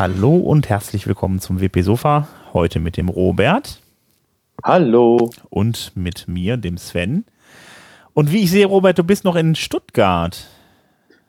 Hallo und herzlich willkommen zum WP Sofa. Heute mit dem Robert. Hallo. Und mit mir, dem Sven. Und wie ich sehe, Robert, du bist noch in Stuttgart.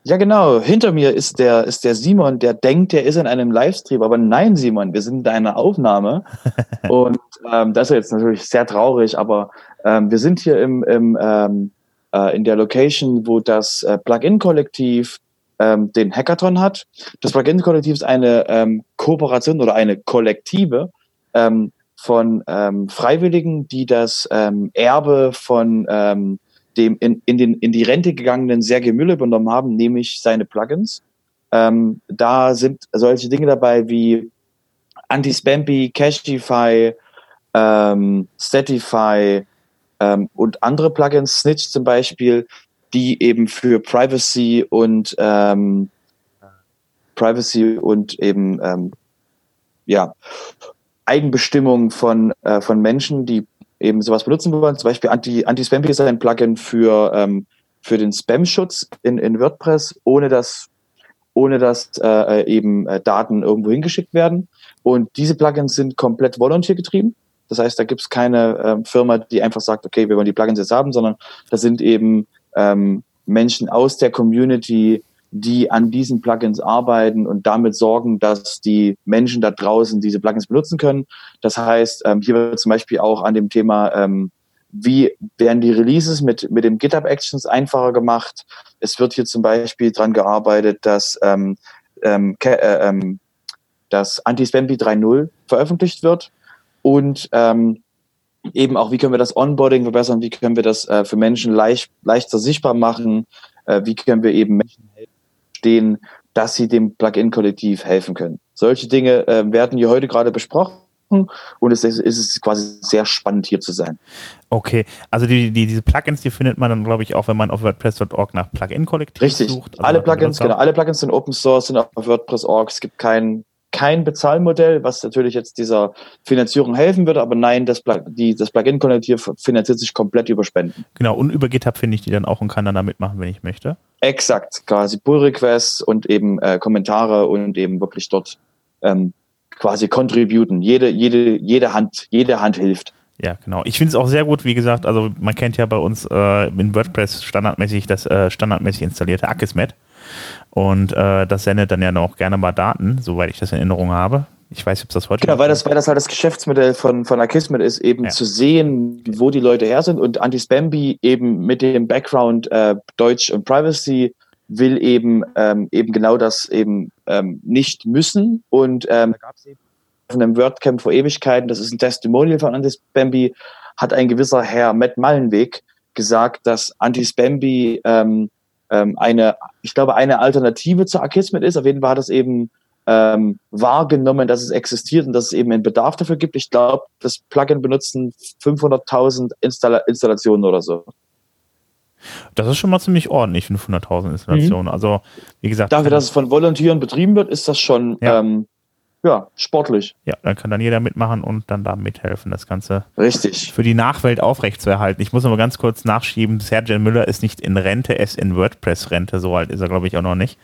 Ja, genau. Hinter mir ist der, ist der Simon, der denkt, er ist in einem Livestream. Aber nein, Simon, wir sind in einer Aufnahme. und ähm, das ist jetzt natürlich sehr traurig, aber ähm, wir sind hier im, im, ähm, äh, in der Location, wo das äh, Plugin-Kollektiv ähm, den Hackathon hat. Das Plugin-Kollektiv ist eine ähm, Kooperation oder eine Kollektive ähm, von ähm, Freiwilligen, die das ähm, Erbe von ähm, dem in, in, den, in die Rente gegangenen Sergei Müller übernommen haben, nämlich seine Plugins. Ähm, da sind solche Dinge dabei wie Anti-Spampy, Cashify, ähm, Statify ähm, und andere Plugins, Snitch zum Beispiel, die eben für Privacy und ähm, Privacy und eben ähm, ja Eigenbestimmung von äh, von Menschen, die eben sowas benutzen wollen. Zum Beispiel Anti Anti-Spam ist ein Plugin für ähm, für den Spam-Schutz in, in WordPress, ohne dass ohne dass äh, eben äh, Daten irgendwo hingeschickt werden. Und diese Plugins sind komplett volunteer getrieben. Das heißt, da gibt es keine äh, Firma, die einfach sagt, okay, wir wollen die Plugins jetzt haben, sondern da sind eben ähm, Menschen aus der Community, die an diesen Plugins arbeiten und damit sorgen, dass die Menschen da draußen diese Plugins benutzen können. Das heißt, ähm, hier wird zum Beispiel auch an dem Thema, ähm, wie werden die Releases mit, mit dem GitHub Actions einfacher gemacht. Es wird hier zum Beispiel dran gearbeitet, dass ähm, ähm, äh, ähm, das Anti-Spampy 3.0 veröffentlicht wird und ähm, eben auch, wie können wir das Onboarding verbessern, wie können wir das äh, für Menschen leicht, leichter sichtbar machen, äh, wie können wir eben Menschen stehen, dass sie dem Plugin-Kollektiv helfen können. Solche Dinge äh, werden hier heute gerade besprochen und es ist, quasi sehr spannend hier zu sein. Okay, also die, die, diese Plugins, die findet man dann, glaube ich, auch, wenn man auf WordPress.org nach Plugin-Kollektiv sucht. Also alle Plugins, genau, alle Plugins sind Open Source, sind auf WordPress.org. Es gibt keinen kein Bezahlmodell, was natürlich jetzt dieser Finanzierung helfen würde, aber nein, das, die, das Plugin-Kollektiv finanziert sich komplett über Spenden. Genau, und über GitHub finde ich die dann auch und kann dann da mitmachen, wenn ich möchte. Exakt, quasi Pull-Requests und eben äh, Kommentare und eben wirklich dort ähm, quasi contributen. Jede, jede, jede Hand, jede Hand hilft. Ja, genau. Ich finde es auch sehr gut, wie gesagt, also man kennt ja bei uns äh, in WordPress standardmäßig das äh, standardmäßig installierte Akismet. Und äh, das sendet dann ja noch gerne mal Daten, soweit ich das in Erinnerung habe. Ich weiß, ob das heute. Genau, weil das, weil das halt das Geschäftsmodell von, von Akismet ist, eben ja. zu sehen, wo die Leute her sind. Und Anti-Spamby eben mit dem Background äh, Deutsch und Privacy will eben ähm, eben genau das eben ähm, nicht müssen. Und ähm, da gab es eben von einem WordCamp vor Ewigkeiten, das ist ein Testimonial von Anti-Spamby, hat ein gewisser Herr Matt Mallenweg gesagt, dass Anti-Spamby ähm, ähm, eine, ich glaube, eine Alternative zu Akismet ist. Auf jeden Fall hat es eben ähm, wahrgenommen, dass es existiert und dass es eben einen Bedarf dafür gibt. Ich glaube, das Plugin benutzen 500.000 Installa Installationen oder so. Das ist schon mal ziemlich ordentlich, 500.000 Installationen. Mhm. Also, wie gesagt. Dafür, dass es von Volontieren betrieben wird, ist das schon ja. ähm, ja, sportlich. Ja, dann kann dann jeder mitmachen und dann da mithelfen, das Ganze Richtig. für die Nachwelt aufrechtzuerhalten. Ich muss aber ganz kurz nachschieben, Sergej Müller ist nicht in Rente, er ist in WordPress-Rente, so alt ist er, glaube ich, auch noch nicht.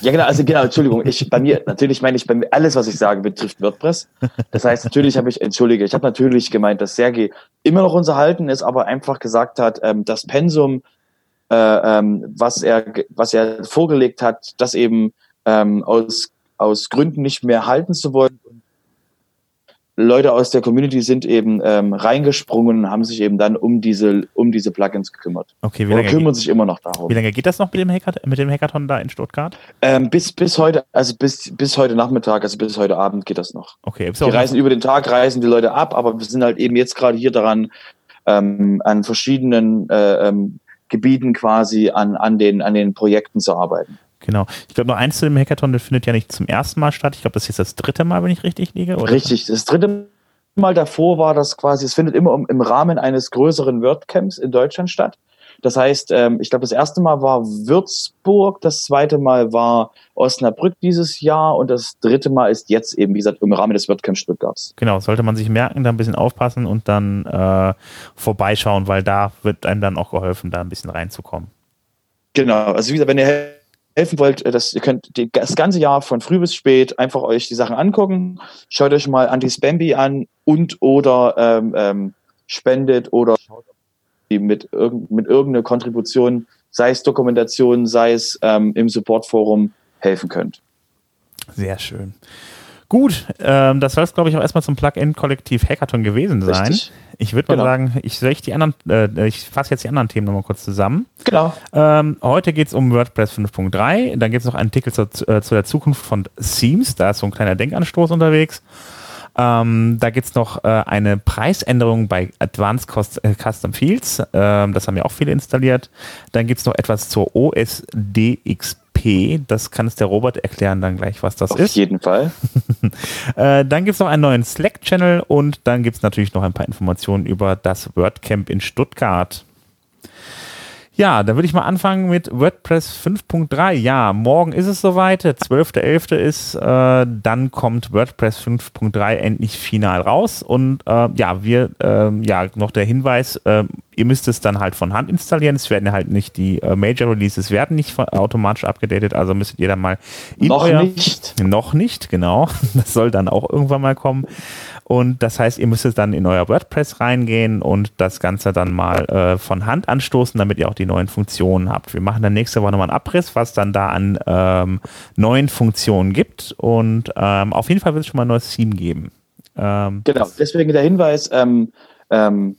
Ja, genau, also genau, Entschuldigung, ich, bei mir, natürlich meine ich, bei mir, alles, was ich sage, betrifft WordPress. Das heißt, natürlich habe ich, entschuldige, ich habe natürlich gemeint, dass Sergej immer noch unser Halten ist, aber einfach gesagt hat, ähm, das Pensum, äh, ähm, was er, was er vorgelegt hat, das eben ähm, aus aus Gründen nicht mehr halten zu wollen. Leute aus der Community sind eben ähm, reingesprungen und haben sich eben dann um diese, um diese Plugins gekümmert. Okay, wie lange kümmern geht, sich immer noch darum. Wie lange geht das noch mit dem, Hackathon, mit dem Hackathon da in Stuttgart? Ähm, bis, bis heute, also bis, bis heute Nachmittag, also bis heute Abend geht das noch. Okay, die reisen über den Tag, reisen die Leute ab, aber wir sind halt eben jetzt gerade hier daran, ähm, an verschiedenen äh, ähm, Gebieten quasi an, an, den, an den Projekten zu arbeiten. Genau. Ich glaube, noch eins zu dem Hackathon, das findet ja nicht zum ersten Mal statt. Ich glaube, das ist jetzt das dritte Mal, wenn ich richtig liege. Oder? Richtig, das dritte Mal davor war das quasi, es findet immer im Rahmen eines größeren WordCamps in Deutschland statt. Das heißt, ähm, ich glaube, das erste Mal war Würzburg, das zweite Mal war Osnabrück dieses Jahr und das dritte Mal ist jetzt eben, wie gesagt, im Rahmen des WordCamps Stuttgarts. Genau, sollte man sich merken, da ein bisschen aufpassen und dann äh, vorbeischauen, weil da wird einem dann auch geholfen, da ein bisschen reinzukommen. Genau, also wie gesagt, wenn ihr helfen wollt, äh, dass ihr könnt das ganze Jahr von früh bis spät einfach euch die Sachen angucken. Schaut euch mal Anti-Spamby an und oder ähm, ähm, spendet oder mit, irgend, mit irgendeiner Kontribution, sei es Dokumentation, sei es ähm, im Supportforum, helfen könnt. Sehr schön. Gut, ähm, das soll es, glaube ich, auch erstmal zum Plugin-Kollektiv Hackathon gewesen sein. Richtig. Ich würde mal genau. sagen, ich, soll ich, die anderen, äh, ich fasse jetzt die anderen Themen nochmal kurz zusammen. Genau. Ähm, heute geht es um WordPress 5.3. Dann gibt es noch einen Artikel zu, äh, zu der Zukunft von Themes. Da ist so ein kleiner Denkanstoß unterwegs. Ähm, da gibt es noch äh, eine Preisänderung bei Advanced äh, Custom Fields. Ähm, das haben ja auch viele installiert. Dann gibt es noch etwas zur OSDXP. Das kann es der Robert erklären dann gleich, was das Auf ist. Auf jeden Fall. äh, dann gibt es noch einen neuen Slack-Channel und dann gibt es natürlich noch ein paar Informationen über das WordCamp in Stuttgart. Ja, dann würde ich mal anfangen mit WordPress 5.3. Ja, morgen ist es soweit, der 12.11. ist, äh, dann kommt WordPress 5.3 endlich final raus. Und äh, ja, wir, äh, ja, noch der Hinweis, äh, ihr müsst es dann halt von Hand installieren. Es werden halt nicht die äh, Major Releases werden nicht automatisch abgedatet, also müsstet ihr dann mal in Noch euer, nicht. Noch nicht, genau. Das soll dann auch irgendwann mal kommen. Und das heißt, ihr müsst dann in euer WordPress reingehen und das Ganze dann mal äh, von Hand anstoßen, damit ihr auch die neuen Funktionen habt. Wir machen dann nächste Woche nochmal einen Abriss, was dann da an ähm, neuen Funktionen gibt. Und ähm, auf jeden Fall wird es schon mal ein neues Theme geben. Ähm, genau, deswegen der Hinweis, ähm, ähm,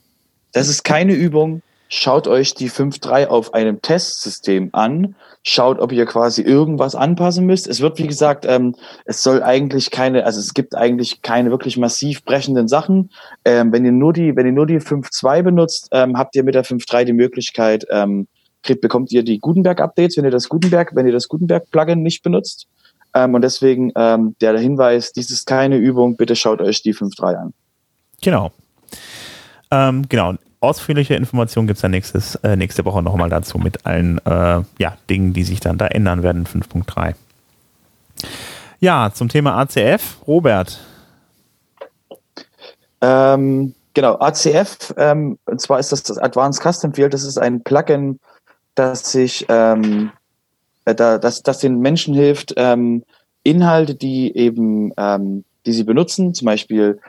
das ist keine Übung. Schaut euch die 5.3 auf einem Testsystem an schaut, ob ihr quasi irgendwas anpassen müsst. Es wird, wie gesagt, ähm, es soll eigentlich keine, also es gibt eigentlich keine wirklich massiv brechenden Sachen. Ähm, wenn ihr nur die, wenn ihr nur die 5.2 benutzt, ähm, habt ihr mit der 5.3 die Möglichkeit, ähm, kriegt, bekommt ihr die Gutenberg-Updates, wenn ihr das Gutenberg, wenn ihr das Gutenberg-Plugin nicht benutzt. Ähm, und deswegen ähm, der Hinweis, dies ist keine Übung, bitte schaut euch die 5.3 an. Genau. Ähm, genau ausführliche Informationen gibt es dann nächstes, äh, nächste Woche nochmal dazu mit allen äh, ja, Dingen, die sich dann da ändern werden 5.3. Ja, zum Thema ACF, Robert. Ähm, genau, ACF, ähm, und zwar ist das das Advanced Custom Field, das ist ein Plugin, das sich, ähm, äh, da, das, das den Menschen hilft, ähm, Inhalte, die eben, ähm, die sie benutzen, zum Beispiel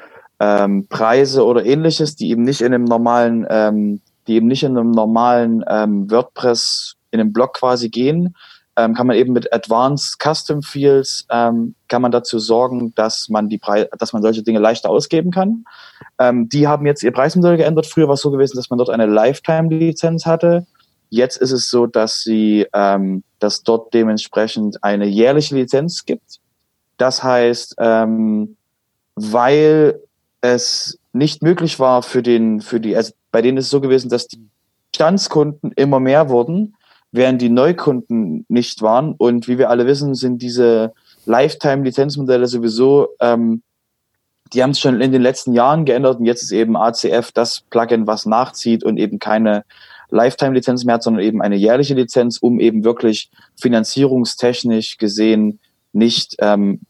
ähm, Preise oder ähnliches, die eben nicht in einem normalen, ähm, die eben nicht in einem normalen ähm, WordPress in einem Blog quasi gehen, ähm, kann man eben mit Advanced Custom Fields ähm, kann man dazu sorgen, dass man die Preise, dass man solche Dinge leichter ausgeben kann. Ähm, die haben jetzt ihr Preismodell geändert. Früher war es so gewesen, dass man dort eine Lifetime-Lizenz hatte. Jetzt ist es so, dass sie, ähm, dass dort dementsprechend eine jährliche Lizenz gibt. Das heißt, ähm, weil es nicht möglich war für den, für die, also bei denen ist es so gewesen, dass die Bestandskunden immer mehr wurden, während die Neukunden nicht waren. Und wie wir alle wissen, sind diese Lifetime-Lizenzmodelle sowieso, ähm, die haben es schon in den letzten Jahren geändert und jetzt ist eben ACF das Plugin, was nachzieht und eben keine Lifetime-Lizenz mehr hat, sondern eben eine jährliche Lizenz, um eben wirklich finanzierungstechnisch gesehen nicht ähm,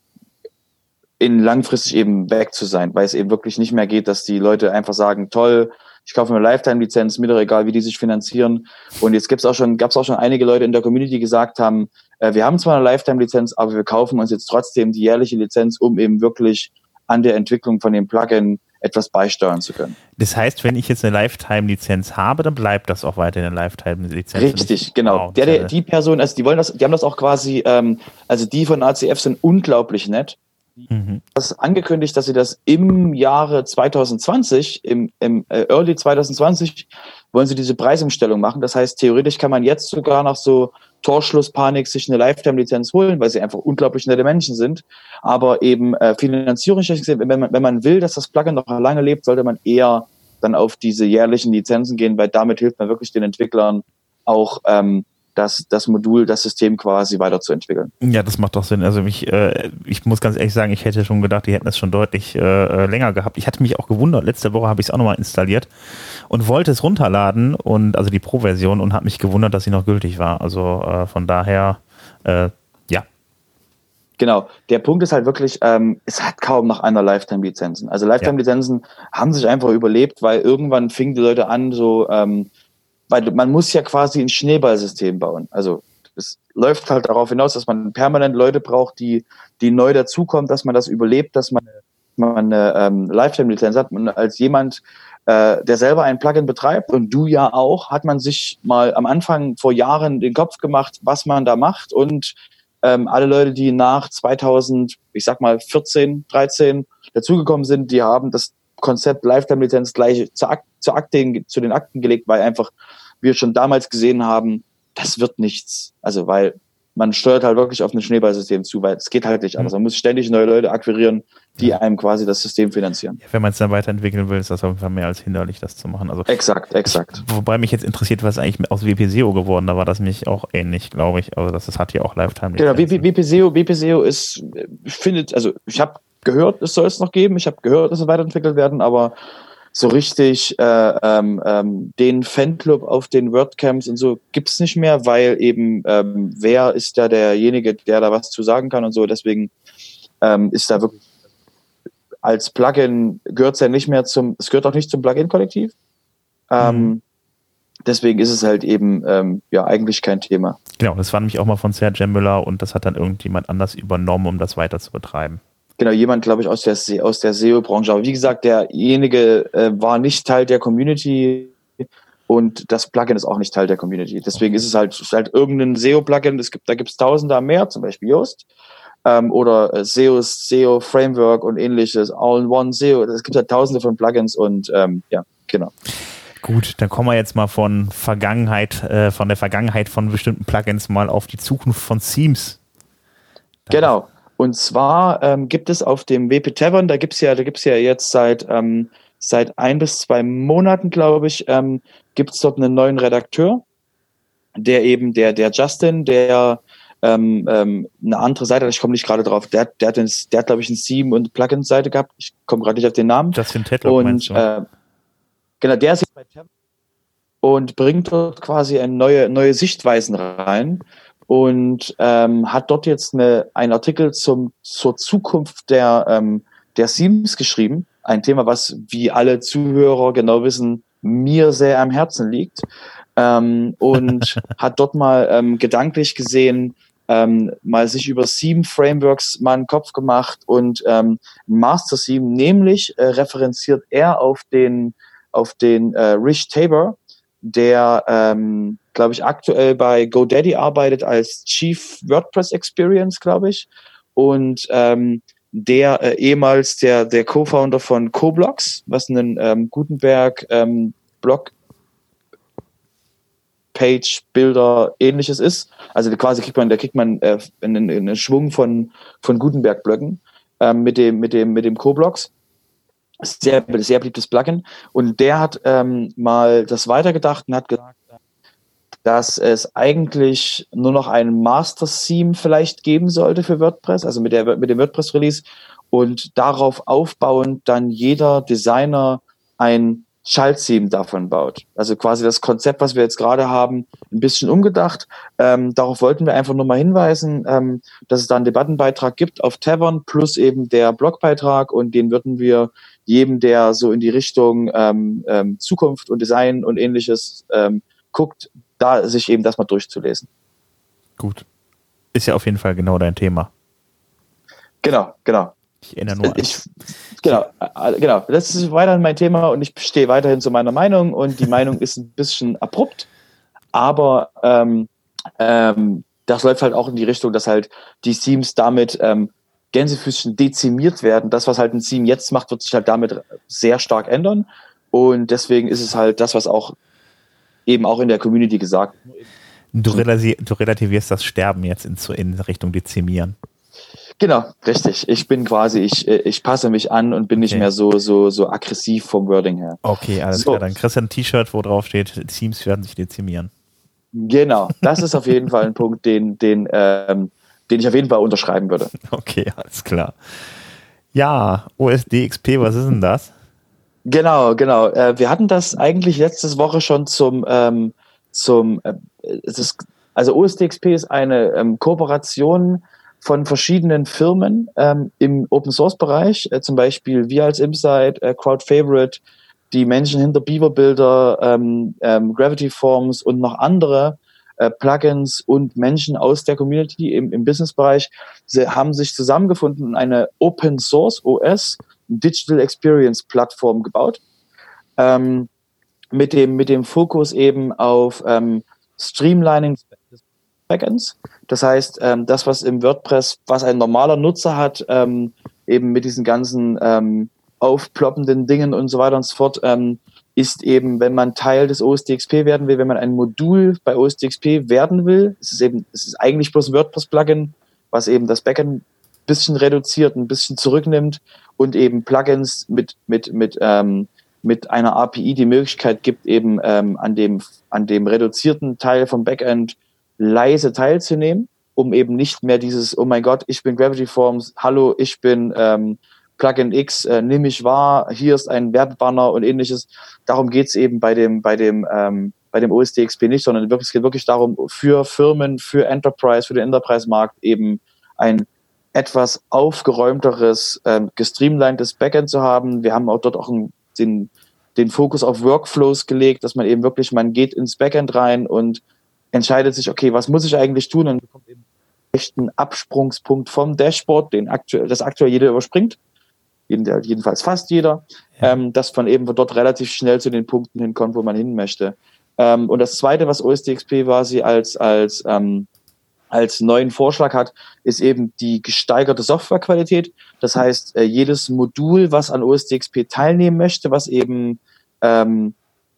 in langfristig eben weg zu sein, weil es eben wirklich nicht mehr geht, dass die Leute einfach sagen, toll, ich kaufe mir eine Lifetime-Lizenz, mir doch egal, wie die sich finanzieren. Und jetzt gibt's auch schon, gab's auch schon einige Leute in der Community, die gesagt haben, äh, wir haben zwar eine Lifetime-Lizenz, aber wir kaufen uns jetzt trotzdem die jährliche Lizenz, um eben wirklich an der Entwicklung von dem Plugin etwas beisteuern zu können. Das heißt, wenn ich jetzt eine Lifetime-Lizenz habe, dann bleibt das auch weiter eine Lifetime-Lizenz. Richtig, genau. Der, der, die Person, also die wollen das, die haben das auch quasi, ähm, also die von ACF sind unglaublich nett Mhm. Das angekündigt, dass sie das im Jahre 2020, im, im äh, Early 2020, wollen sie diese Preisumstellung machen. Das heißt, theoretisch kann man jetzt sogar nach so Torschlusspanik sich eine Lifetime-Lizenz holen, weil sie einfach unglaublich nette Menschen sind. Aber eben äh, finanzierungstechnisch, wenn man, wenn man will, dass das Plugin noch lange lebt, sollte man eher dann auf diese jährlichen Lizenzen gehen, weil damit hilft man wirklich den Entwicklern auch ähm, das, das Modul, das System quasi weiterzuentwickeln. Ja, das macht doch Sinn. Also ich, äh, ich muss ganz ehrlich sagen, ich hätte schon gedacht, die hätten es schon deutlich äh, äh, länger gehabt. Ich hatte mich auch gewundert, letzte Woche habe ich es auch nochmal installiert und wollte es runterladen und also die Pro-Version und habe mich gewundert, dass sie noch gültig war. Also äh, von daher, äh, ja. Genau, der Punkt ist halt wirklich, ähm, es hat kaum nach einer Lifetime-Lizenzen. Also Lifetime-Lizenzen ja. haben sich einfach überlebt, weil irgendwann fingen die Leute an, so ähm, weil man muss ja quasi ein Schneeballsystem bauen. Also es läuft halt darauf hinaus, dass man permanent Leute braucht, die, die neu dazukommen, dass man das überlebt, dass man, man eine ähm, Lifetime-Lizenz hat. Und als jemand, äh, der selber ein Plugin betreibt und du ja auch, hat man sich mal am Anfang vor Jahren den Kopf gemacht, was man da macht und ähm, alle Leute, die nach 2000, ich sag mal 14, 13 dazugekommen sind, die haben das Konzept Lifetime-Lizenz gleich zu, Ak zu, Akten, zu den Akten gelegt, weil einfach wir schon damals gesehen haben, das wird nichts. Also weil man steuert halt wirklich auf ein Schneeballsystem zu, weil es geht halt nicht anders. Man muss ständig neue Leute akquirieren, die einem quasi das System finanzieren. Ja, wenn man es dann weiterentwickeln will, ist das auf jeden Fall mehr als hinderlich, das zu machen. Also exakt, exakt. Wobei mich jetzt interessiert, was eigentlich aus WPSEO geworden, da war das mich auch ähnlich, glaube ich. Also das, das hat ja auch Lifetime. Genau, WPSEO, WPSEO ist, findet, also ich habe gehört, es soll es noch geben, ich habe gehört, es soll weiterentwickelt werden, aber so richtig äh, ähm, ähm, den Fanclub auf den WordCamps und so gibt's nicht mehr, weil eben ähm, wer ist da derjenige, der da was zu sagen kann und so. Deswegen ähm, ist da wirklich als Plugin gehört's ja nicht mehr zum, es gehört auch nicht zum Plugin-Kollektiv. Ähm, mhm. Deswegen ist es halt eben ähm, ja eigentlich kein Thema. Genau, das war nämlich auch mal von Serge Müller und das hat dann irgendjemand anders übernommen, um das weiter zu betreiben. Genau, jemand, glaube ich, aus der, aus der SEO-Branche. Aber wie gesagt, derjenige äh, war nicht Teil der Community und das Plugin ist auch nicht Teil der Community. Deswegen ist es halt, ist halt irgendein SEO-Plugin, es gibt, da gibt es tausende mehr, zum Beispiel Yoast. Ähm, oder äh, SEO, SEO Framework und ähnliches, All-in-One SEO. Es gibt halt tausende von Plugins und ähm, ja, genau. Gut, dann kommen wir jetzt mal von Vergangenheit, äh, von der Vergangenheit von bestimmten Plugins mal auf die Zukunft von Themes. Genau. Und zwar ähm, gibt es auf dem WP Tavern, da gibt's ja, da gibt's ja jetzt seit ähm, seit ein bis zwei Monaten, glaube ich, ähm, gibt's dort einen neuen Redakteur, der eben der der Justin, der ähm, ähm, eine andere Seite, ich komme nicht gerade drauf, der, der hat, den, der hat glaube ich, ein Theme und Plugin-Seite gehabt. Ich komme gerade nicht auf den Namen. Justin Tedlock und äh, genau, der ist jetzt bei Tavern und bringt dort quasi eine neue neue Sichtweisen rein und ähm, hat dort jetzt eine, einen Artikel zum, zur Zukunft der, ähm, der Themes geschrieben. Ein Thema, was, wie alle Zuhörer genau wissen, mir sehr am Herzen liegt. Ähm, und hat dort mal ähm, gedanklich gesehen, ähm, mal sich über Theme Frameworks mal einen Kopf gemacht und ähm, Master Theme, nämlich äh, referenziert er auf den, auf den äh, Rich Tabor, der ähm, glaube ich, aktuell bei GoDaddy arbeitet als Chief WordPress Experience, glaube ich. Und ähm, der äh, ehemals der, der Co-Founder von CoBlocks, was ein ähm, Gutenberg ähm, Blog Page, Bilder, ähnliches ist. Also quasi kriegt man, da kriegt man äh, einen, einen Schwung von, von Gutenberg-Blöcken ähm, mit dem, mit dem, mit dem Co-Blocks. Sehr, sehr beliebtes Plugin. Und der hat ähm, mal das weitergedacht und hat gesagt, dass es eigentlich nur noch ein Master-Theme vielleicht geben sollte für WordPress, also mit, der, mit dem WordPress-Release und darauf aufbauend dann jeder Designer ein Schalttheme davon baut. Also quasi das Konzept, was wir jetzt gerade haben, ein bisschen umgedacht. Ähm, darauf wollten wir einfach nur mal hinweisen, ähm, dass es da einen Debattenbeitrag gibt auf Tavern plus eben der Blogbeitrag und den würden wir jedem, der so in die Richtung ähm, ähm, Zukunft und Design und ähnliches ähm, guckt, da sich eben das mal durchzulesen. Gut. Ist ja auf jeden Fall genau dein Thema. Genau, genau. Ich erinnere nur ich, Genau, äh, genau. Das ist weiterhin mein Thema und ich stehe weiterhin zu meiner Meinung und die Meinung ist ein bisschen abrupt, aber ähm, ähm, das läuft halt auch in die Richtung, dass halt die Themes damit ähm, Gänsefüßchen dezimiert werden. Das, was halt ein Theme jetzt macht, wird sich halt damit sehr stark ändern. Und deswegen ist es halt das, was auch eben auch in der Community gesagt. Du, du relativierst das Sterben jetzt in, in Richtung Dezimieren. Genau, richtig. Ich bin quasi, ich, ich passe mich an und bin okay. nicht mehr so, so, so aggressiv vom Wording her. Okay, alles so. klar. Dann kriegst du ein T-Shirt, wo drauf steht, Teams werden sich dezimieren. Genau, das ist auf jeden Fall ein Punkt, den, den, ähm, den ich auf jeden Fall unterschreiben würde. Okay, alles klar. Ja, OSDXP, was ist denn das? Genau, genau. Äh, wir hatten das eigentlich letzte Woche schon zum, ähm, zum äh, ist, also OSDXP ist eine ähm, Kooperation von verschiedenen Firmen ähm, im Open Source Bereich, äh, zum Beispiel wir als Insight, äh, Crowd Favorite, die Menschen hinter Beaver Builder, ähm, ähm, Gravity Forms und noch andere, äh, Plugins und Menschen aus der Community im, im Businessbereich sie haben sich zusammengefunden und eine Open Source OS Digital Experience Plattform gebaut. Ähm, mit dem, mit dem Fokus eben auf ähm, Streamlining des Backends. Das heißt, ähm, das, was im WordPress, was ein normaler Nutzer hat, ähm, eben mit diesen ganzen ähm, aufploppenden Dingen und so weiter und so fort, ähm, ist eben, wenn man Teil des OSDXP werden will, wenn man ein Modul bei OSDXP werden will, es ist eben, es ist eigentlich bloß ein WordPress-Plugin, was eben das Backend bisschen reduziert, ein bisschen zurücknimmt und eben Plugins mit, mit, mit, ähm, mit einer API die Möglichkeit gibt, eben ähm, an, dem, an dem reduzierten Teil vom Backend leise teilzunehmen, um eben nicht mehr dieses, oh mein Gott, ich bin Gravity Forms, hallo, ich bin ähm, Plugin X, äh, nimm mich wahr, hier ist ein Werbebanner und ähnliches. Darum geht's eben bei dem, bei dem, ähm, bei dem OSDXP nicht, sondern wirklich, es geht wirklich darum, für Firmen, für Enterprise, für den Enterprise-Markt eben ein etwas aufgeräumteres, ähm, gestreamlinedes Backend zu haben. Wir haben auch dort auch einen, den, den Fokus auf Workflows gelegt, dass man eben wirklich, man geht ins Backend rein und entscheidet sich, okay, was muss ich eigentlich tun und bekommt eben einen Absprungspunkt vom Dashboard, den aktuell, das aktuell jeder überspringt jedenfalls fast jeder, ja. ähm, dass man eben dort relativ schnell zu den Punkten hinkommt, wo man hin möchte. Ähm, und das Zweite, was OSDXP quasi als, als, ähm, als neuen Vorschlag hat, ist eben die gesteigerte Softwarequalität. Das heißt, äh, jedes Modul, was an OSDXP teilnehmen möchte, was eben ähm,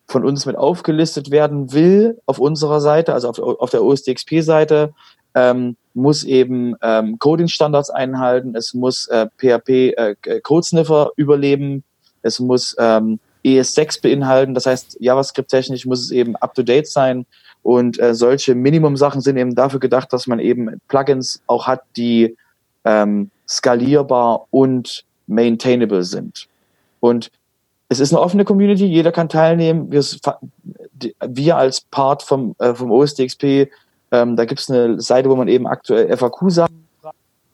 von uns mit aufgelistet werden will auf unserer Seite, also auf, auf der OSDXP-Seite, ähm, muss eben ähm, Coding-Standards einhalten, es muss äh, PHP äh, Codesniffer überleben, es muss ähm, ES6 beinhalten, das heißt JavaScript-technisch muss es eben up-to-date sein und äh, solche Minimum-Sachen sind eben dafür gedacht, dass man eben Plugins auch hat, die ähm, skalierbar und maintainable sind. Und es ist eine offene Community, jeder kann teilnehmen. Wir, wir als Part vom, äh, vom OSDXP ähm, da gibt es eine Seite, wo man eben aktuell FAQ-Sachen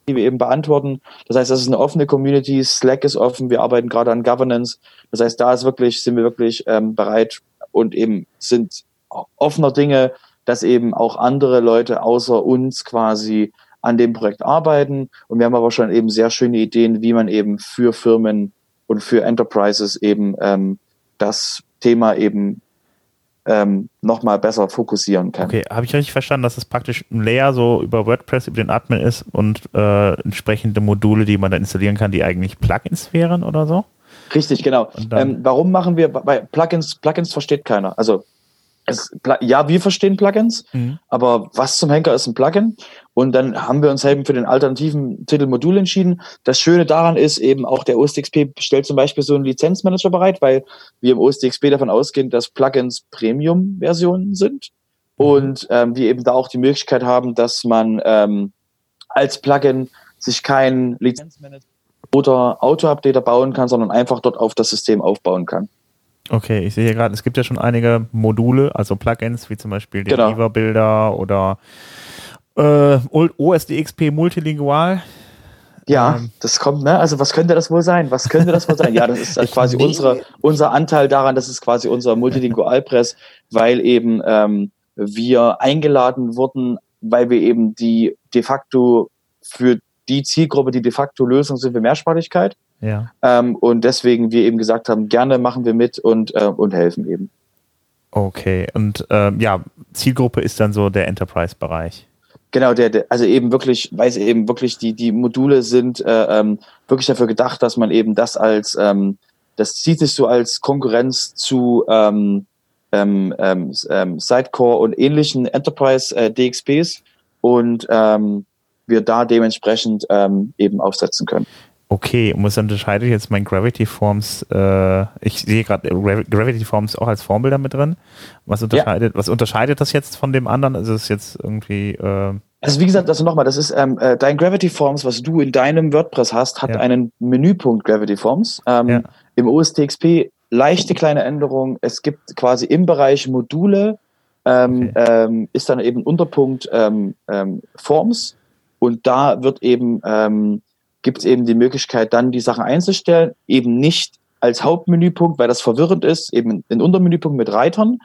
die wir eben beantworten. Das heißt, das ist eine offene Community, Slack ist offen, wir arbeiten gerade an Governance. Das heißt, da ist wirklich, sind wir wirklich ähm, bereit und eben sind offener Dinge, dass eben auch andere Leute außer uns quasi an dem Projekt arbeiten. Und wir haben aber schon eben sehr schöne Ideen, wie man eben für Firmen und für Enterprises eben ähm, das Thema eben ähm, nochmal besser fokussieren kann. Okay, habe ich richtig verstanden, dass es praktisch ein Layer so über WordPress, über den Admin ist und äh, entsprechende Module, die man dann installieren kann, die eigentlich Plugins wären oder so? Richtig, genau. Ähm, warum machen wir bei Plugins? Plugins versteht keiner. Also es, ja, wir verstehen Plugins, mhm. aber was zum Henker ist ein Plugin? Und dann haben wir uns eben für den alternativen Titel Modul entschieden. Das Schöne daran ist eben auch der OSDXP stellt zum Beispiel so einen Lizenzmanager bereit, weil wir im OSDXP davon ausgehen, dass Plugins Premium-Versionen sind mhm. und ähm, wir eben da auch die Möglichkeit haben, dass man ähm, als Plugin sich kein Lizenzmanager oder Auto-Updater bauen kann, sondern einfach dort auf das System aufbauen kann. Okay, ich sehe hier gerade, es gibt ja schon einige Module, also Plugins, wie zum Beispiel den genau. Bilder oder äh, OSDXP Multilingual. Ja, ähm, das kommt, ne? Also was könnte das wohl sein? Was könnte das wohl sein? Ja, das ist quasi unsere, unser Anteil daran, das ist quasi unser Multilingual-Press, weil eben ähm, wir eingeladen wurden, weil wir eben die de facto für die Zielgruppe, die de facto Lösung sind für Mehrsprachigkeit. Ja. Ähm, und deswegen wir eben gesagt haben, gerne machen wir mit und, äh, und helfen eben. Okay, und äh, ja, Zielgruppe ist dann so der Enterprise-Bereich. Genau, der, der, also eben wirklich, weil es eben wirklich die, die Module sind äh, ähm, wirklich dafür gedacht, dass man eben das als, ähm, das sieht sich so als Konkurrenz zu ähm, ähm, ähm, ähm Sidecore und ähnlichen Enterprise äh, DXPs und wir da dementsprechend eben aufsetzen können. Okay, und was unterscheidet jetzt mein Gravity Forms? Äh, ich sehe gerade Gravity Forms auch als Formbilder mit drin. Was unterscheidet, ja. was unterscheidet das jetzt von dem anderen? Ist es jetzt irgendwie. Äh also wie gesagt, also nochmal, das ist ähm, äh, dein Gravity Forms, was du in deinem WordPress hast, hat ja. einen Menüpunkt Gravity Forms. Ähm, ja. Im OSTXP leichte kleine Änderung. Es gibt quasi im Bereich Module ähm, okay. ähm, ist dann eben Unterpunkt ähm, ähm, Forms und da wird eben ähm, gibt es eben die Möglichkeit, dann die Sachen einzustellen, eben nicht als Hauptmenüpunkt, weil das verwirrend ist, eben in Untermenüpunkt mit Reitern,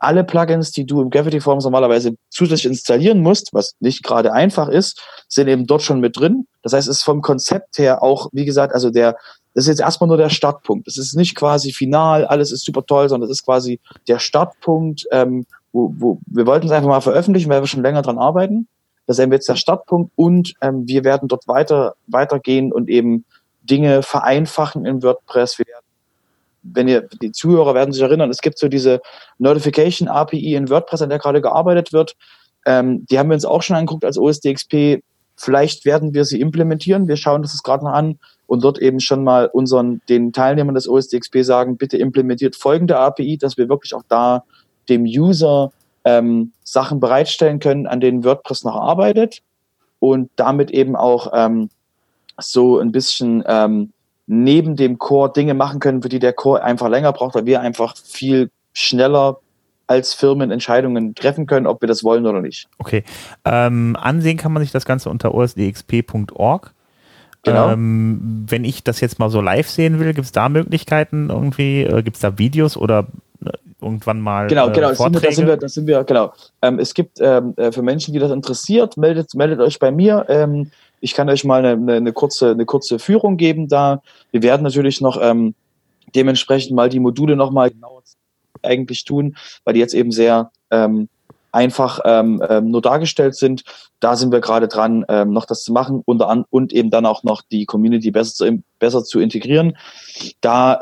alle Plugins, die du im Gravity Forms normalerweise zusätzlich installieren musst, was nicht gerade einfach ist, sind eben dort schon mit drin. Das heißt, es ist vom Konzept her auch, wie gesagt, also der, das ist jetzt erstmal nur der Startpunkt. Es ist nicht quasi final, alles ist super toll, sondern es ist quasi der Startpunkt, ähm, wo, wo wir wollten es einfach mal veröffentlichen, weil wir schon länger dran arbeiten. Das ist jetzt der Startpunkt und ähm, wir werden dort weiter weitergehen und eben Dinge vereinfachen in WordPress. Wir werden, wenn ihr die Zuhörer werden sich erinnern, es gibt so diese Notification API in WordPress, an der gerade gearbeitet wird. Ähm, die haben wir uns auch schon angeguckt als OSDXP. Vielleicht werden wir sie implementieren. Wir schauen das jetzt gerade noch an und dort eben schon mal unseren den Teilnehmern des OSDXP sagen, bitte implementiert folgende API, dass wir wirklich auch da dem User ähm, Sachen bereitstellen können, an denen WordPress noch arbeitet und damit eben auch ähm, so ein bisschen ähm, neben dem Core Dinge machen können, für die der Core einfach länger braucht, weil wir einfach viel schneller als Firmen Entscheidungen treffen können, ob wir das wollen oder nicht. Okay. Ähm, ansehen kann man sich das Ganze unter osdxp.org. Genau. Ähm, wenn ich das jetzt mal so live sehen will, gibt es da Möglichkeiten irgendwie? Äh, gibt es da Videos oder irgendwann mal genau, genau, äh, Vorträge? Genau, da sind wir, genau. Ähm, es gibt ähm, äh, für Menschen, die das interessiert, meldet, meldet euch bei mir. Ähm, ich kann euch mal eine, eine, kurze, eine kurze Führung geben da. Wir werden natürlich noch ähm, dementsprechend mal die Module nochmal genauer eigentlich tun, weil die jetzt eben sehr ähm, einfach ähm, ähm, nur dargestellt sind. Da sind wir gerade dran, ähm, noch das zu machen und, an, und eben dann auch noch die Community besser zu, besser zu integrieren. Da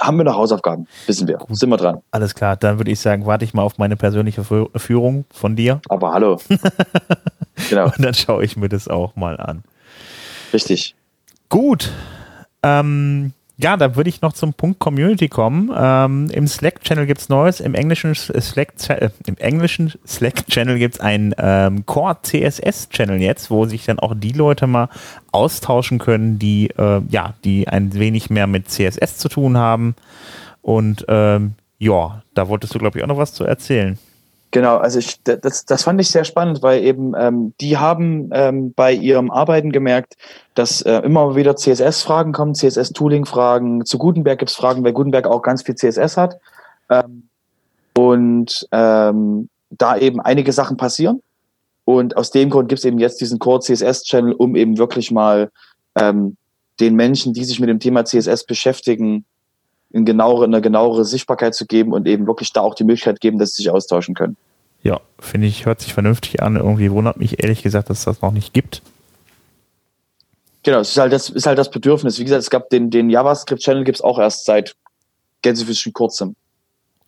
haben wir noch Hausaufgaben, wissen wir. Gut. Sind wir dran. Alles klar, dann würde ich sagen, warte ich mal auf meine persönliche Führung von dir. Aber hallo. genau. Und dann schaue ich mir das auch mal an. Richtig. Gut. Ähm, ja, da würde ich noch zum Punkt Community kommen. Ähm, Im Slack-Channel gibt es Neues. Im englischen Slack, äh, im englischen Slack-Channel gibt es einen ähm, Core CSS-Channel jetzt, wo sich dann auch die Leute mal austauschen können, die äh, ja, die ein wenig mehr mit CSS zu tun haben. Und ähm, ja, da wolltest du, glaube ich, auch noch was zu erzählen. Genau, also ich, das, das fand ich sehr spannend, weil eben ähm, die haben ähm, bei ihrem Arbeiten gemerkt, dass äh, immer wieder CSS-Fragen kommen, CSS-Tooling-Fragen. Zu Gutenberg gibt es Fragen, weil Gutenberg auch ganz viel CSS hat. Ähm, und ähm, da eben einige Sachen passieren. Und aus dem Grund gibt es eben jetzt diesen Core CSS-Channel, um eben wirklich mal ähm, den Menschen, die sich mit dem Thema CSS beschäftigen, in genauere, eine genauere Sichtbarkeit zu geben und eben wirklich da auch die Möglichkeit geben, dass sie sich austauschen können. Ja, finde ich, hört sich vernünftig an. Irgendwie wundert mich ehrlich gesagt, dass es das noch nicht gibt. Genau, es ist halt das, ist halt das Bedürfnis. Wie gesagt, es gab den, den JavaScript-Channel gibt es auch erst seit gänsefüßchen kurzem.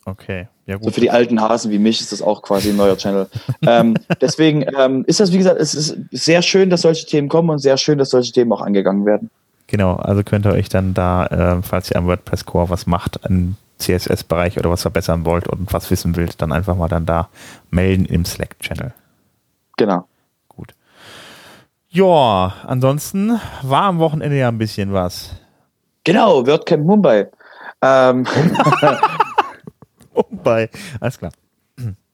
Okay, ja gut. So für die alten Hasen wie mich ist das auch quasi ein neuer Channel. ähm, deswegen ähm, ist das, wie gesagt, es ist sehr schön, dass solche Themen kommen und sehr schön, dass solche Themen auch angegangen werden. Genau, also könnt ihr euch dann da, äh, falls ihr am WordPress Core was macht, im CSS-Bereich oder was verbessern wollt und was wissen wollt, dann einfach mal dann da melden im Slack-Channel. Genau. Gut. Ja, ansonsten war am Wochenende ja ein bisschen was. Genau, WordCamp Mumbai. Ähm. Mumbai, alles klar.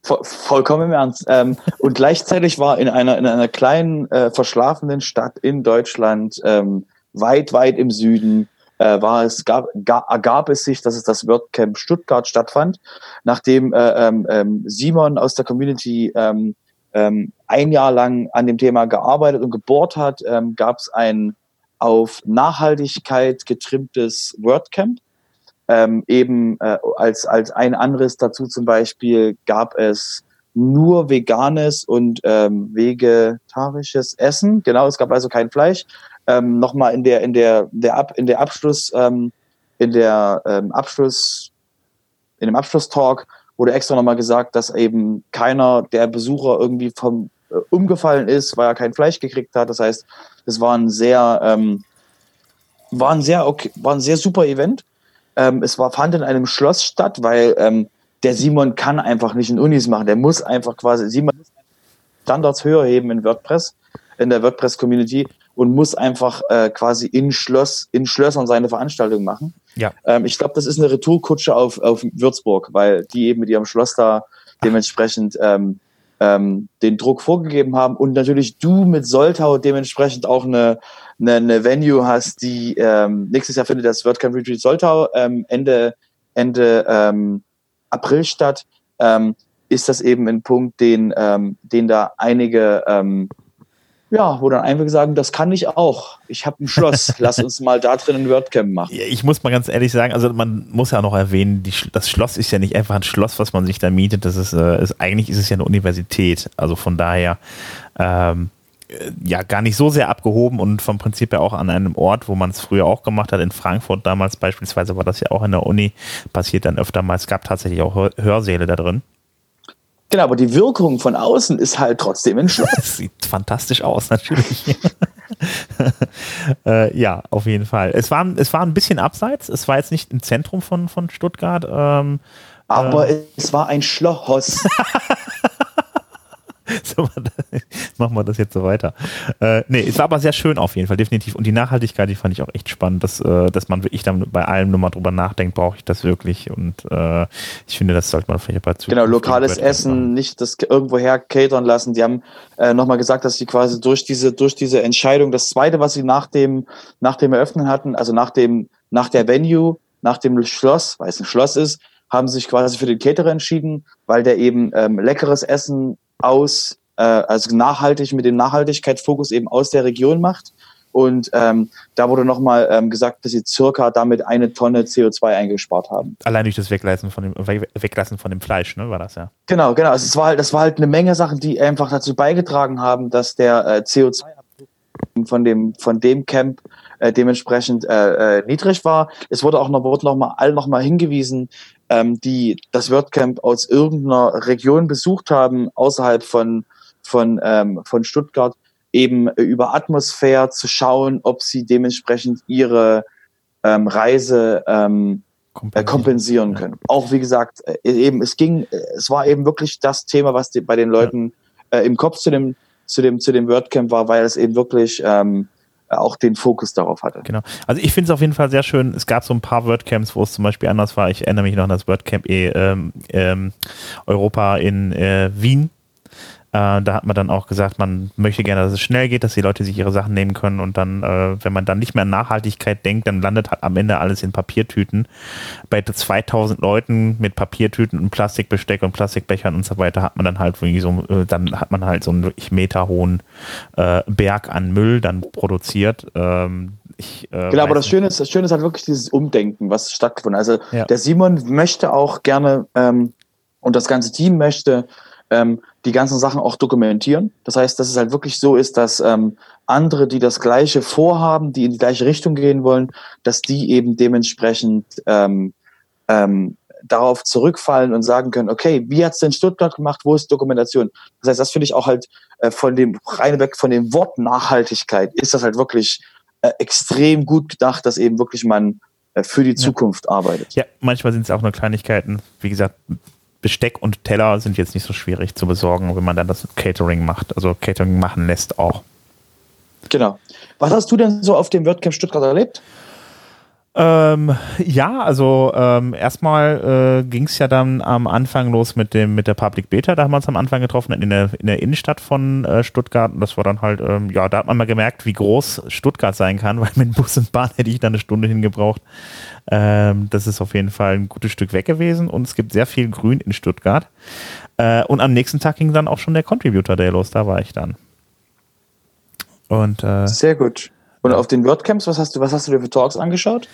vollkommen im Ernst. Ähm, und gleichzeitig war in einer, in einer kleinen, äh, verschlafenen Stadt in Deutschland ähm, weit, weit im Süden äh, war es, gab, gab, ergab es sich, dass es das WordCamp Stuttgart stattfand, nachdem äh, ähm, ähm, Simon aus der Community ähm, ähm, ein Jahr lang an dem Thema gearbeitet und gebohrt hat, ähm, gab es ein auf Nachhaltigkeit getrimmtes WordCamp. Ähm, eben äh, als, als ein anderes dazu zum Beispiel gab es nur veganes und ähm, vegetarisches Essen. Genau, es gab also kein Fleisch ähm, nochmal in der, in der, der Ab, in der Abschluss, ähm, in der ähm, Abschluss, in dem Abschlusstalk wurde extra nochmal gesagt, dass eben keiner der Besucher irgendwie vom äh, umgefallen ist, weil er kein Fleisch gekriegt hat. Das heißt, es war ein sehr, ähm, war ein sehr okay, war ein sehr super Event. Ähm, es war, fand in einem Schloss statt, weil ähm, der Simon kann einfach nicht in Unis machen. Der muss einfach quasi, Simon Standards höher heben in WordPress, in der WordPress-Community und muss einfach äh, quasi in Schloss, in Schlössern seine Veranstaltung machen. Ja. Ähm, ich glaube, das ist eine Retourkutsche auf, auf Würzburg, weil die eben mit ihrem Schloss da dementsprechend ähm, ähm, den Druck vorgegeben haben und natürlich du mit Soltau dementsprechend auch eine, eine, eine Venue hast, die ähm, nächstes Jahr findet das WordCamp Retreat Soltau ähm, Ende, Ende ähm, April statt. ähm, ist das eben ein Punkt, den, ähm, den da einige, ähm, ja, wo dann einfach sagen, das kann ich auch. Ich habe ein Schloss, lass uns mal da drin ein WordCamp machen. Ich muss mal ganz ehrlich sagen, also man muss ja noch erwähnen, die, das Schloss ist ja nicht einfach ein Schloss, was man sich da mietet. Das ist, äh, ist eigentlich ist es ja eine Universität. Also von daher ähm, ja gar nicht so sehr abgehoben und vom Prinzip her auch an einem Ort, wo man es früher auch gemacht hat. In Frankfurt damals beispielsweise war das ja auch in der Uni, passiert dann öfter mal. Es gab tatsächlich auch Hörsäle da drin. Genau, aber die Wirkung von außen ist halt trotzdem ein Schloss. Sieht fantastisch aus, natürlich. äh, ja, auf jeden Fall. Es war, es war ein bisschen abseits. Es war jetzt nicht im Zentrum von, von Stuttgart. Ähm, aber äh, es war ein Schloss. so, machen wir das jetzt so weiter. Äh, nee, es war aber sehr schön auf jeden Fall, definitiv. Und die Nachhaltigkeit, die fand ich auch echt spannend, dass, äh, dass man wirklich dann bei allem nochmal drüber nachdenkt, brauche ich das wirklich? Und äh, ich finde, das sollte man vielleicht bei Genau, lokales Essen, machen. nicht das irgendwoher catern lassen. Die haben äh, nochmal gesagt, dass sie quasi durch diese, durch diese Entscheidung, das zweite, was sie nach dem, nach dem Eröffnen hatten, also nach dem, nach der Venue, nach dem Schloss, weil es ein Schloss ist, haben sich quasi für den Caterer entschieden, weil der eben ähm, leckeres Essen aus, äh, also nachhaltig mit dem Nachhaltigkeitsfokus eben aus der Region macht. Und ähm, da wurde nochmal ähm, gesagt, dass sie circa damit eine Tonne CO2 eingespart haben. Allein durch das Weglassen von dem, Weglassen von dem Fleisch, ne, war das ja. Genau, genau. Also es war halt, das war halt eine Menge Sachen, die einfach dazu beigetragen haben, dass der äh, CO2 von dem, von dem Camp äh, dementsprechend äh, äh, niedrig war. Es wurde auch noch, wurde noch mal all noch mal hingewiesen, ähm, die das WordCamp aus irgendeiner Region besucht haben, außerhalb von, von, ähm, von Stuttgart, eben über Atmosphäre zu schauen, ob sie dementsprechend ihre ähm, Reise ähm, kompensieren, kompensieren können. Ja. Auch wie gesagt, äh, eben es ging, es war eben wirklich das Thema, was die, bei den Leuten ja. äh, im Kopf zu dem zu dem zu dem WordCamp war, weil es eben wirklich ähm, auch den Fokus darauf hatte. Genau. Also ich finde es auf jeden Fall sehr schön. Es gab so ein paar WordCamps, wo es zum Beispiel anders war. Ich erinnere mich noch an das WordCamp e, ähm, ähm, Europa in äh, Wien äh, da hat man dann auch gesagt, man möchte gerne, dass es schnell geht, dass die Leute sich ihre Sachen nehmen können und dann, äh, wenn man dann nicht mehr an Nachhaltigkeit denkt, dann landet halt am Ende alles in Papiertüten. Bei 2000 Leuten mit Papiertüten und Plastikbesteck und Plastikbechern und so weiter hat man dann halt irgendwie so, äh, dann hat man halt so einen wirklich meterhohen äh, Berg an Müll dann produziert. Ähm, ich, äh, genau, aber das Schöne, ist, das Schöne ist halt wirklich dieses Umdenken, was stattgefunden hat. Also ja. der Simon möchte auch gerne ähm, und das ganze Team möchte ähm, die ganzen Sachen auch dokumentieren. Das heißt, dass es halt wirklich so ist, dass ähm, andere, die das Gleiche vorhaben, die in die gleiche Richtung gehen wollen, dass die eben dementsprechend ähm, ähm, darauf zurückfallen und sagen können, okay, wie hat's denn Stuttgart gemacht, wo ist Dokumentation? Das heißt, das finde ich auch halt äh, von dem rein weg von dem Wort Nachhaltigkeit ist das halt wirklich äh, extrem gut gedacht, dass eben wirklich man äh, für die Zukunft ja. arbeitet. Ja, manchmal sind es auch nur Kleinigkeiten. Wie gesagt, Besteck und Teller sind jetzt nicht so schwierig zu besorgen, wenn man dann das Catering macht. Also Catering machen lässt auch. Genau. Was hast du denn so auf dem WordCamp Stuttgart erlebt? Ähm, ja, also ähm, erstmal äh, ging es ja dann am Anfang los mit dem mit der Public Beta. Da haben wir uns am Anfang getroffen in der, in der Innenstadt von äh, Stuttgart. Und das war dann halt, ähm, ja, da hat man mal gemerkt, wie groß Stuttgart sein kann, weil mit Bus und Bahn hätte ich da eine Stunde hingebraucht. Ähm, das ist auf jeden Fall ein gutes Stück weg gewesen und es gibt sehr viel Grün in Stuttgart. Äh, und am nächsten Tag ging dann auch schon der Contributor Day los. Da war ich dann. Und äh, sehr gut. Und auf den WordCamps, was hast du, was hast du dir für Talks angeschaut?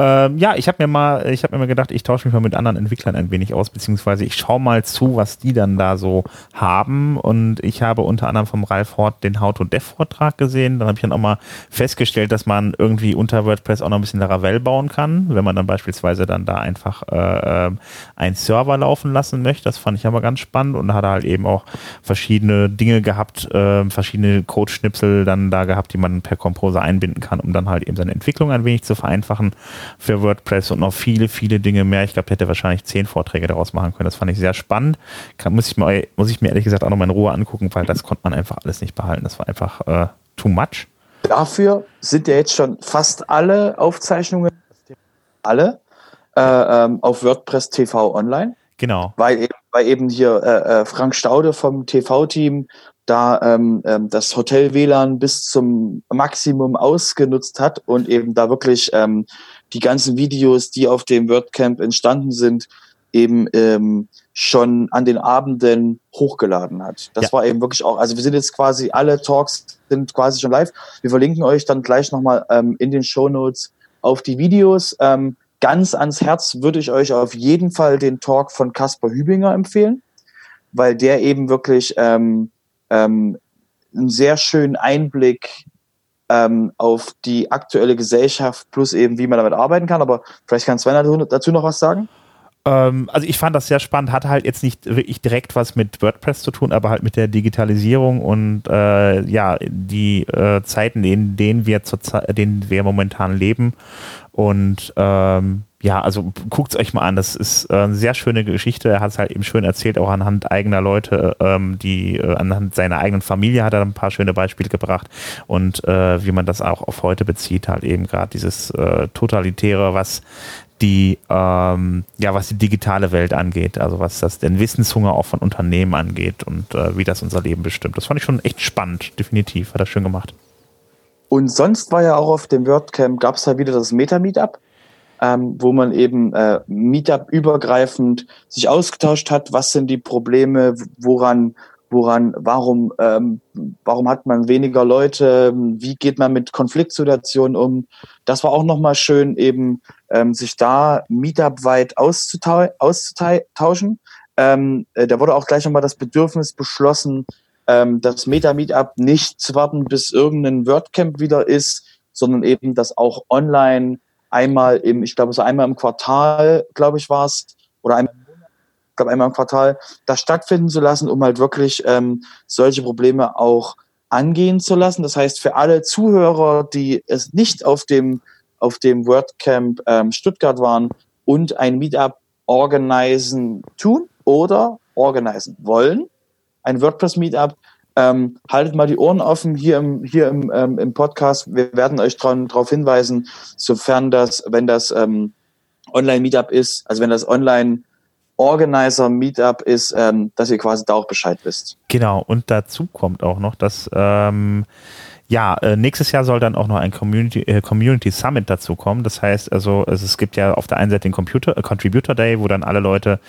Ähm, ja, ich habe mir mal, ich habe mir mal gedacht, ich tausche mich mal mit anderen Entwicklern ein wenig aus, beziehungsweise ich schaue mal zu, was die dann da so haben. Und ich habe unter anderem vom Ralf Hort den How to Dev Vortrag gesehen. Dann habe ich dann auch mal festgestellt, dass man irgendwie unter WordPress auch noch ein bisschen Laravel bauen kann, wenn man dann beispielsweise dann da einfach äh, ähm, einen Server laufen lassen möchte. Das fand ich aber ganz spannend und hat halt eben auch verschiedene Dinge gehabt, äh, verschiedene Codeschnipsel dann da gehabt, die man per Composer einbinden kann, um dann halt eben seine Entwicklung ein wenig zu vereinfachen für WordPress und noch viele, viele Dinge mehr. Ich glaube, der hätte wahrscheinlich zehn Vorträge daraus machen können. Das fand ich sehr spannend. Kann, muss, ich mir, muss ich mir ehrlich gesagt auch noch mal in Ruhe angucken, weil das konnte man einfach alles nicht behalten. Das war einfach äh, too much. Dafür sind ja jetzt schon fast alle Aufzeichnungen, alle, äh, ähm, auf WordPress TV online. Genau. Weil eben, weil eben hier äh, äh Frank Staude vom TV-Team da ähm, ähm, das Hotel WLAN bis zum Maximum ausgenutzt hat und eben da wirklich ähm, die ganzen Videos, die auf dem WordCamp entstanden sind, eben ähm, schon an den Abenden hochgeladen hat. Das ja. war eben wirklich auch, also wir sind jetzt quasi, alle Talks sind quasi schon live. Wir verlinken euch dann gleich nochmal ähm, in den Show Notes auf die Videos. Ähm, ganz ans Herz würde ich euch auf jeden Fall den Talk von Caspar Hübinger empfehlen, weil der eben wirklich ähm, ähm, einen sehr schönen Einblick ähm, auf die aktuelle Gesellschaft plus eben, wie man damit arbeiten kann. Aber vielleicht kann Sven dazu noch was sagen. Ähm, also ich fand das sehr spannend, hat halt jetzt nicht wirklich direkt was mit WordPress zu tun, aber halt mit der Digitalisierung und äh, ja, die äh, Zeiten, in denen wir zur denen wir momentan leben. Und ähm, ja, also guckt es euch mal an. Das ist äh, eine sehr schöne Geschichte. Er hat es halt eben schön erzählt, auch anhand eigener Leute, ähm, die äh, anhand seiner eigenen Familie hat er ein paar schöne Beispiele gebracht und äh, wie man das auch auf heute bezieht, halt eben gerade dieses äh, totalitäre, was die, ähm, ja, was die digitale Welt angeht, also was das den Wissenshunger auch von Unternehmen angeht und äh, wie das unser Leben bestimmt. Das fand ich schon echt spannend, definitiv, hat er schön gemacht. Und sonst war ja auch auf dem WordCamp, gab es ja wieder das Meta-Meetup, ähm, wo man eben äh, Meetup-übergreifend sich ausgetauscht hat, was sind die Probleme, woran woran, warum, ähm, warum hat man weniger Leute, wie geht man mit Konfliktsituationen um. Das war auch nochmal schön, eben ähm, sich da Meetup-weit auszutau auszutauschen. Ähm, äh, da wurde auch gleich nochmal das Bedürfnis beschlossen, ähm, das Meta-Meetup nicht zu warten, bis irgendein WordCamp wieder ist, sondern eben das auch online einmal im, ich glaube, so einmal im Quartal, glaube ich, war es, oder einmal ich glaube einmal im Quartal, das stattfinden zu lassen, um halt wirklich ähm, solche Probleme auch angehen zu lassen. Das heißt, für alle Zuhörer, die es nicht auf dem, auf dem WordCamp ähm, Stuttgart waren und ein Meetup organisieren tun oder organisieren wollen, ein WordPress-Meetup, ähm, haltet mal die Ohren offen hier im, hier im, ähm, im Podcast. Wir werden euch darauf hinweisen, sofern das, wenn das ähm, Online-Meetup ist, also wenn das online Organizer Meetup ist, ähm, dass ihr quasi da auch Bescheid wisst. Genau, und dazu kommt auch noch, dass ähm, ja, äh, nächstes Jahr soll dann auch noch ein Community, äh, Community Summit dazu kommen. Das heißt, also es, es gibt ja auf der einen Seite den Computer, äh, Contributor Day, wo dann alle Leute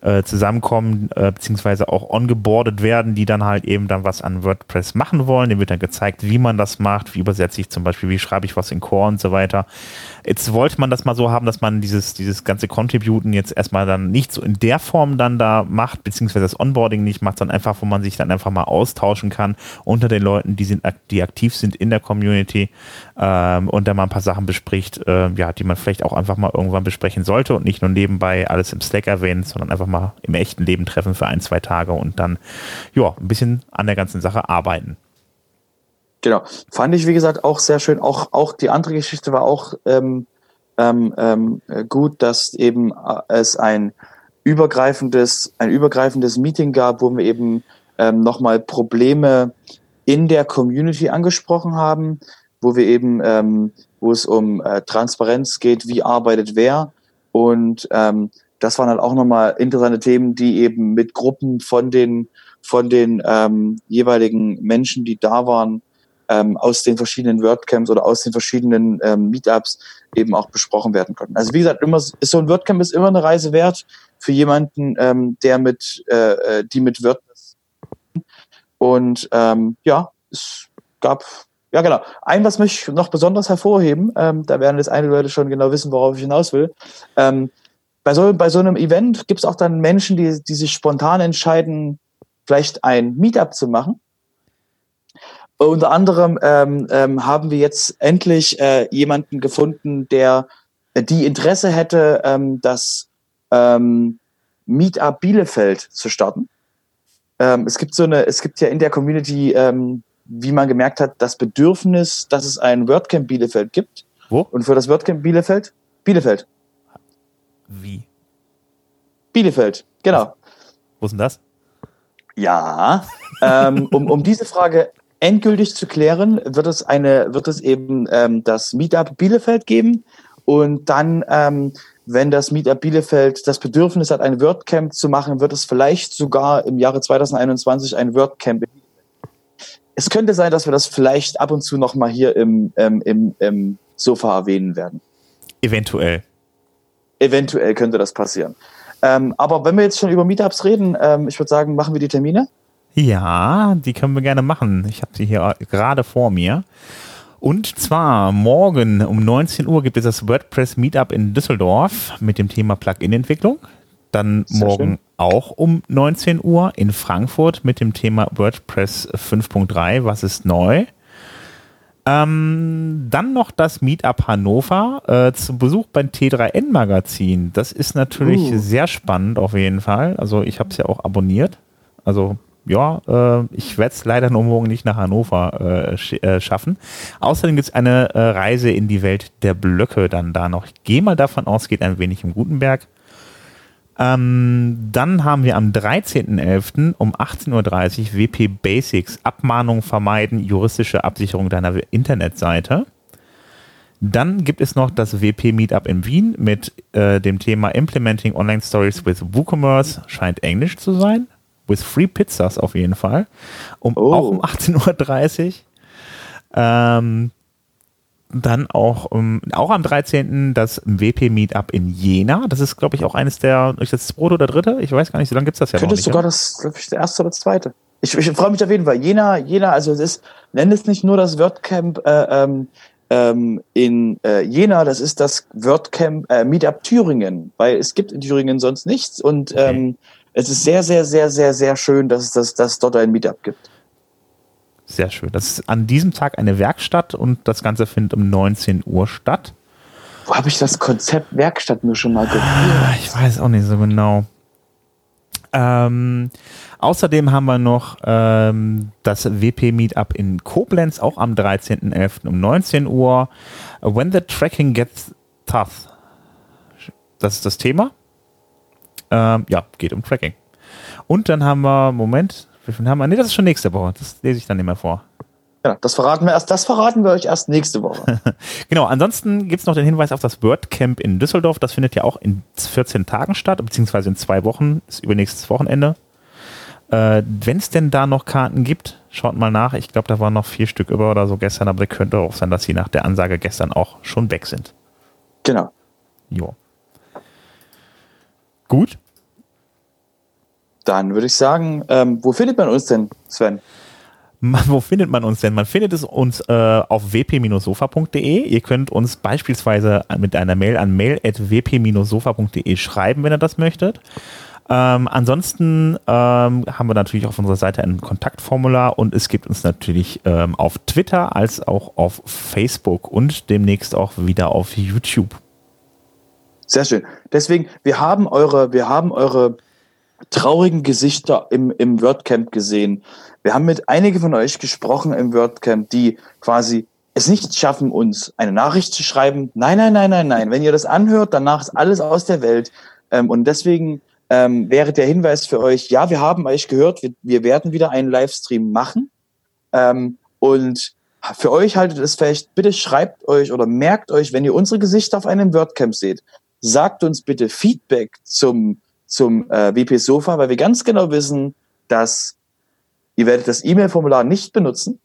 äh, zusammenkommen, äh, beziehungsweise auch ongeboardet werden, die dann halt eben dann was an WordPress machen wollen. Dem wird dann gezeigt, wie man das macht, wie übersetze ich zum Beispiel, wie schreibe ich was in Core und so weiter. Jetzt wollte man das mal so haben, dass man dieses, dieses ganze Contributen jetzt erstmal dann nicht so in der Form dann da macht, beziehungsweise das Onboarding nicht macht, sondern einfach, wo man sich dann einfach mal austauschen kann unter den Leuten, die sind, die aktiv sind in der Community ähm, und da mal ein paar Sachen bespricht, äh, ja, die man vielleicht auch einfach mal irgendwann besprechen sollte und nicht nur nebenbei alles im Slack erwähnt, sondern einfach mal im echten Leben treffen für ein, zwei Tage und dann ja, ein bisschen an der ganzen Sache arbeiten. Genau. Fand ich, wie gesagt, auch sehr schön. Auch, auch die andere Geschichte war auch ähm, ähm, ähm gut, dass eben äh, es ein übergreifendes, ein übergreifendes Meeting gab, wo wir eben ähm, nochmal Probleme in der Community angesprochen haben, wo wir eben, ähm, wo es um äh, Transparenz geht, wie arbeitet wer. Und ähm, das waren halt auch nochmal interessante Themen, die eben mit Gruppen von den, von den ähm, jeweiligen Menschen, die da waren, ähm, aus den verschiedenen WordCamps oder aus den verschiedenen ähm, Meetups eben auch besprochen werden konnten. Also wie gesagt, immer ist so ein WordCamp ist immer eine Reise wert für jemanden, ähm, der mit, äh, äh die mit WordPress und ähm, ja, es gab, ja genau. Ein, was möchte ich noch besonders hervorheben, ähm, da werden jetzt einige Leute schon genau wissen, worauf ich hinaus will. Ähm, bei, so, bei so einem Event gibt es auch dann Menschen, die, die sich spontan entscheiden, vielleicht ein Meetup zu machen. Unter anderem ähm, ähm, haben wir jetzt endlich äh, jemanden gefunden, der äh, die Interesse hätte, ähm, das ähm, Meetup Bielefeld zu starten. Ähm, es gibt so eine, es gibt ja in der Community, ähm, wie man gemerkt hat, das Bedürfnis, dass es ein WordCamp Bielefeld gibt. Wo? Und für das WordCamp Bielefeld? Bielefeld. Wie? Bielefeld, genau. Wo ist denn das? Ja, ähm, um, um diese Frage endgültig zu klären, wird es eine, wird es eben ähm, das Meetup Bielefeld geben und dann ähm, wenn das Meetup Bielefeld das Bedürfnis hat, ein WordCamp zu machen, wird es vielleicht sogar im Jahre 2021 ein WordCamp. Es könnte sein, dass wir das vielleicht ab und zu noch mal hier im, ähm, im, im Sofa erwähnen werden. Eventuell. Eventuell könnte das passieren. Ähm, aber wenn wir jetzt schon über Meetups reden, ähm, ich würde sagen, machen wir die Termine? Ja, die können wir gerne machen. Ich habe sie hier gerade vor mir. Und zwar morgen um 19 Uhr gibt es das WordPress Meetup in Düsseldorf mit dem Thema Plugin-Entwicklung. Dann morgen schön. auch um 19 Uhr in Frankfurt mit dem Thema WordPress 5.3, was ist neu? Ähm, dann noch das Meetup Hannover äh, zu Besuch beim T3N Magazin. Das ist natürlich uh. sehr spannend auf jeden Fall. Also ich habe es ja auch abonniert. Also ja, äh, ich werde es leider nur morgen nicht nach Hannover äh, sch äh, schaffen. Außerdem gibt es eine äh, Reise in die Welt der Blöcke dann da noch. Ich gehe mal davon aus, geht ein wenig im Gutenberg. Ähm, dann haben wir am 13.11. um 18.30 Uhr WP Basics, Abmahnung vermeiden, juristische Absicherung deiner Internetseite. Dann gibt es noch das WP Meetup in Wien mit äh, dem Thema Implementing Online Stories with WooCommerce, scheint Englisch zu sein. With Free Pizzas auf jeden Fall. Um, oh. Auch um 18.30 Uhr. Ähm, dann auch, um, auch am 13. das WP Meetup in Jena. Das ist, glaube ich, auch eines der, ist das zweite oder dritte? Ich weiß gar nicht, so lange gibt es das ja Könnte noch nicht. sogar ja? das, glaube ich, der erste oder das zweite. Ich, ich freue mich auf jeden Fall. Jena, Jena, also es ist, nenn es nicht nur das WordCamp äh, ähm, ähm, in äh, Jena, das ist das WordCamp äh, Meetup Thüringen, weil es gibt in Thüringen sonst nichts und okay. ähm, es ist sehr, sehr, sehr, sehr, sehr schön, dass es das, dass dort ein Meetup gibt. Sehr schön. Das ist an diesem Tag eine Werkstatt und das Ganze findet um 19 Uhr statt. Wo habe ich das Konzept Werkstatt mir schon mal gehört? Ah, ich weiß auch nicht so genau. Ähm, außerdem haben wir noch ähm, das WP Meetup in Koblenz, auch am 13.11. um 19 Uhr. When the tracking gets tough. Das ist das Thema. Ähm, ja, geht um Tracking. Und dann haben wir, Moment, wie viel haben wir? Nee, das ist schon nächste Woche. Das lese ich dann nicht mehr vor. Ja, das verraten wir erst, das verraten wir euch erst nächste Woche. genau, ansonsten gibt es noch den Hinweis auf das WordCamp in Düsseldorf. Das findet ja auch in 14 Tagen statt, beziehungsweise in zwei Wochen, ist übernächstes Wochenende. Äh, Wenn es denn da noch Karten gibt, schaut mal nach. Ich glaube, da waren noch vier Stück über oder so gestern, aber könnte auch sein, dass sie nach der Ansage gestern auch schon weg sind. Genau. Jo. Gut. Dann würde ich sagen, ähm, wo findet man uns denn, Sven? wo findet man uns denn? Man findet es uns äh, auf wp-sofa.de. Ihr könnt uns beispielsweise mit einer Mail an mail.wp-sofa.de schreiben, wenn ihr das möchtet. Ähm, ansonsten ähm, haben wir natürlich auf unserer Seite ein Kontaktformular und es gibt uns natürlich ähm, auf Twitter als auch auf Facebook und demnächst auch wieder auf YouTube. Sehr schön. Deswegen, wir haben eure, wir haben eure traurigen Gesichter im, im WordCamp gesehen. Wir haben mit einigen von euch gesprochen im WordCamp, die quasi es nicht schaffen, uns eine Nachricht zu schreiben. Nein, nein, nein, nein, nein. Wenn ihr das anhört, danach ist alles aus der Welt. Ähm, und deswegen ähm, wäre der Hinweis für euch, ja, wir haben euch gehört, wir, wir werden wieder einen Livestream machen. Ähm, und für euch haltet es fest, bitte schreibt euch oder merkt euch, wenn ihr unsere Gesichter auf einem WordCamp seht, sagt uns bitte Feedback zum zum äh, WP Sofa, weil wir ganz genau wissen, dass ihr werdet das E-Mail-Formular nicht benutzen.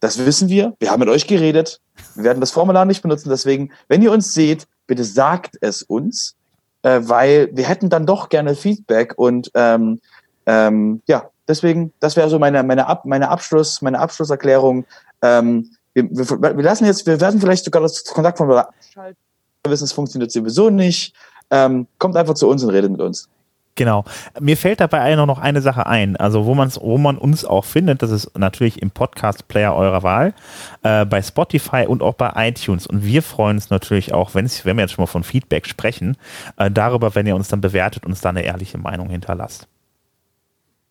Das wissen wir. Wir haben mit euch geredet. Wir werden das Formular nicht benutzen. Deswegen, wenn ihr uns seht, bitte sagt es uns, äh, weil wir hätten dann doch gerne Feedback und ähm, ähm, ja, deswegen, das wäre so meine meine Ab, meine Abschluss meine Abschlusserklärung. Ähm, wir, wir, wir lassen jetzt, wir werden vielleicht sogar das Kontaktformular abschalten. Wir wissen, es funktioniert sowieso nicht. Ähm, kommt einfach zu uns und redet mit uns. Genau. Mir fällt dabei noch eine Sache ein. Also, wo, man's, wo man uns auch findet, das ist natürlich im Podcast-Player eurer Wahl, äh, bei Spotify und auch bei iTunes. Und wir freuen uns natürlich auch, wenn wir jetzt schon mal von Feedback sprechen, äh, darüber, wenn ihr uns dann bewertet und uns da eine ehrliche Meinung hinterlasst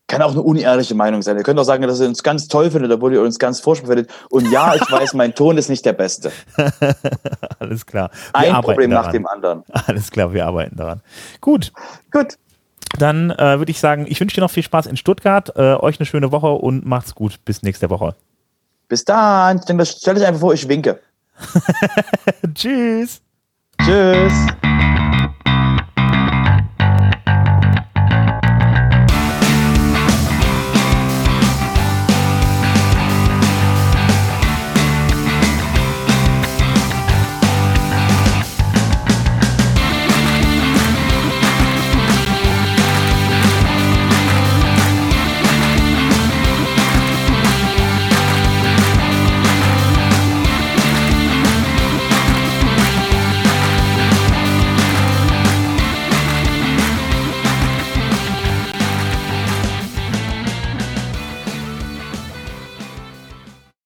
kann auch eine unehrliche Meinung sein. Ihr könnt auch sagen, dass ihr uns ganz toll findet, obwohl ihr uns ganz furchtbar findet. Und ja, ich weiß, mein Ton ist nicht der beste. Alles klar. Wir Ein Problem daran. nach dem anderen. Alles klar, wir arbeiten daran. Gut. Gut. Dann äh, würde ich sagen, ich wünsche dir noch viel Spaß in Stuttgart, äh, euch eine schöne Woche und macht's gut. Bis nächste Woche. Bis dann. Stell dich einfach vor, ich winke. Tschüss. Tschüss.